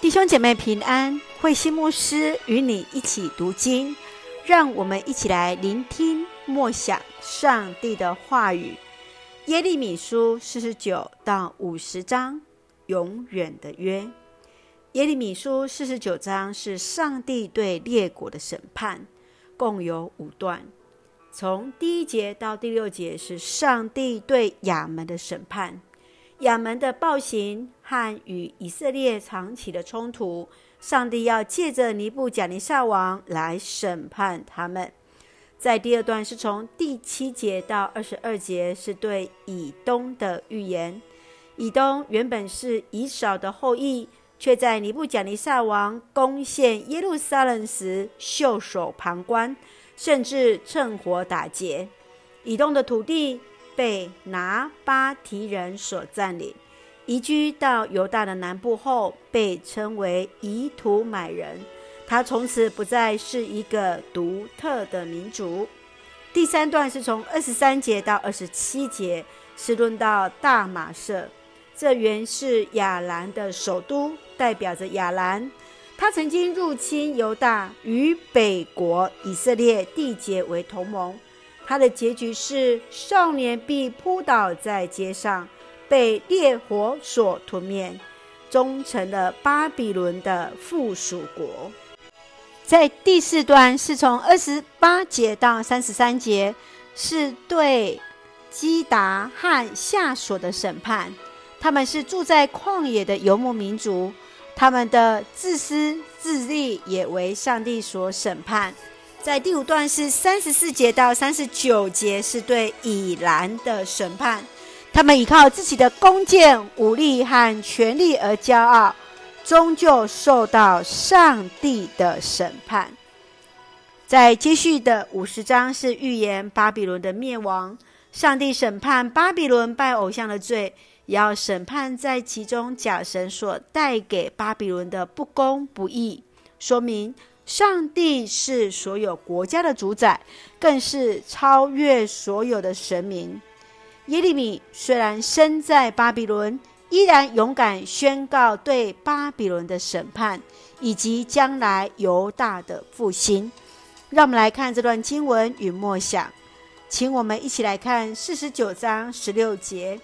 弟兄姐妹平安，慧馨牧师与你一起读经，让我们一起来聆听默想上帝的话语。耶利米书四十九到五十章，永远的约。耶利米书四十九章是上帝对列国的审判，共有五段。从第一节到第六节是上帝对亚门的审判。亚门的暴行和与以色列长期的冲突，上帝要借着尼布甲尼撒王来审判他们。在第二段是从第七节到二十二节，是对以东的预言。以东原本是以扫的后裔，却在尼布甲尼撒王攻陷耶路撒冷时袖手旁观，甚至趁火打劫。以东的土地。被拿巴提人所占领，移居到犹大的南部后，被称为以土买人。他从此不再是一个独特的民族。第三段是从二十三节到二十七节，是论到大马色。这原是亚兰的首都，代表着亚兰。他曾经入侵犹大，与北国以色列缔结为同盟。他的结局是，少年必扑倒在街上，被烈火所吞灭，终成了巴比伦的附属国。在第四段是从二十八节到三十三节，是对基达和夏琐的审判。他们是住在旷野的游牧民族，他们的自私自利也为上帝所审判。在第五段是三十四节到三十九节，是对以拦的审判。他们依靠自己的弓箭、武力和权力而骄傲，终究受到上帝的审判。在接续的五十章是预言巴比伦的灭亡。上帝审判巴比伦拜偶像的罪，也要审判在其中假神所带给巴比伦的不公不义，说明。上帝是所有国家的主宰，更是超越所有的神明。耶利米虽然身在巴比伦，依然勇敢宣告对巴比伦的审判，以及将来犹大的复兴。让我们来看这段经文与默想，请我们一起来看四十九章十六节：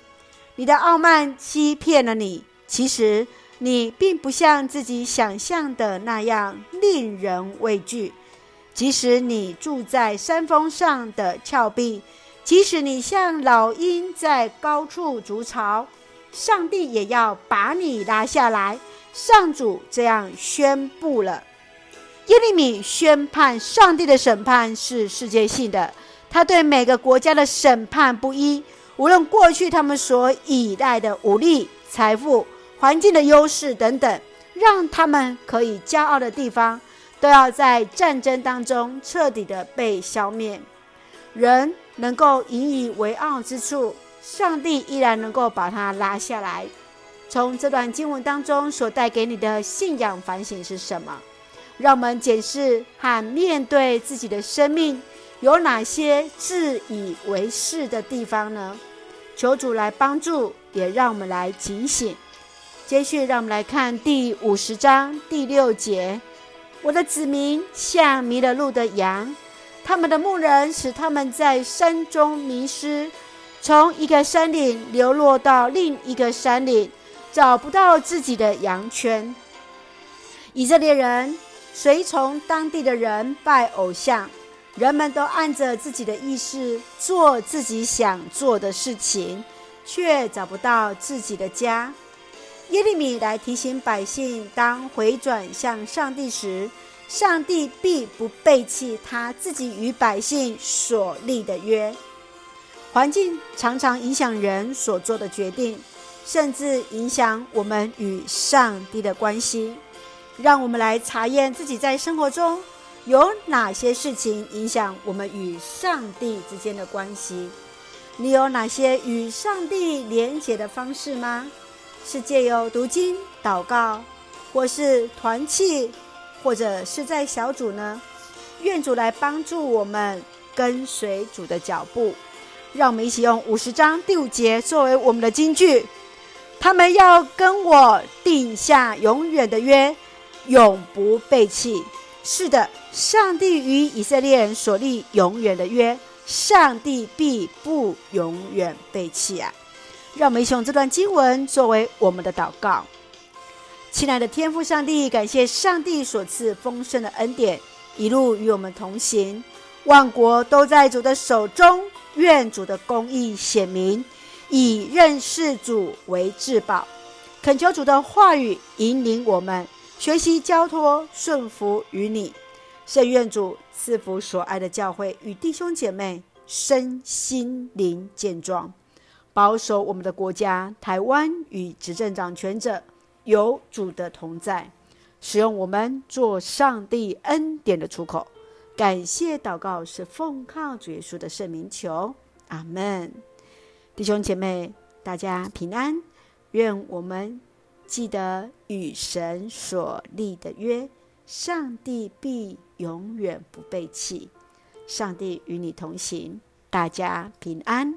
你的傲慢欺骗了你，其实。你并不像自己想象的那样令人畏惧，即使你住在山峰上的峭壁，即使你像老鹰在高处筑巢，上帝也要把你拉下来。上主这样宣布了。耶利米宣判上帝的审判是世界性的，他对每个国家的审判不一，无论过去他们所依赖的武力、财富。环境的优势等等，让他们可以骄傲的地方，都要在战争当中彻底的被消灭。人能够引以为傲之处，上帝依然能够把它拉下来。从这段经文当中所带给你的信仰反省是什么？让我们检视和面对自己的生命，有哪些自以为是的地方呢？求主来帮助，也让我们来警醒。接续，让我们来看第五十章第六节：“我的子民像迷了路的羊，他们的牧人使他们在山中迷失，从一个山岭流落到另一个山岭，找不到自己的羊圈。”以色列人随从当地的人拜偶像，人们都按着自己的意思做自己想做的事情，却找不到自己的家。耶利米来提醒百姓，当回转向上帝时，上帝必不背弃他自己与百姓所立的约。环境常常影响人所做的决定，甚至影响我们与上帝的关系。让我们来查验自己在生活中有哪些事情影响我们与上帝之间的关系。你有哪些与上帝连结的方式吗？是借由读经、祷告，或是团契，或者是在小组呢？愿主来帮助我们跟随主的脚步。让我们一起用五十章第五节作为我们的金句：他们要跟我定下永远的约，永不背弃。是的，上帝与以色列人所立永远的约，上帝必不永远背弃啊！让我们用这段经文作为我们的祷告。亲爱的天父上帝，感谢上帝所赐丰盛的恩典，一路与我们同行。万国都在主的手中，愿主的公义显明，以认识主为至宝。恳求主的话语引领我们。学习交托顺服于你，圣愿主赐福所爱的教会与弟兄姐妹身心灵健壮，保守我们的国家台湾与执政掌权者有主的同在，使用我们做上帝恩典的出口。感谢祷告是奉靠主耶稣的圣名求，阿门。弟兄姐妹，大家平安，愿我们。记得与神所立的约，上帝必永远不背弃。上帝与你同行，大家平安。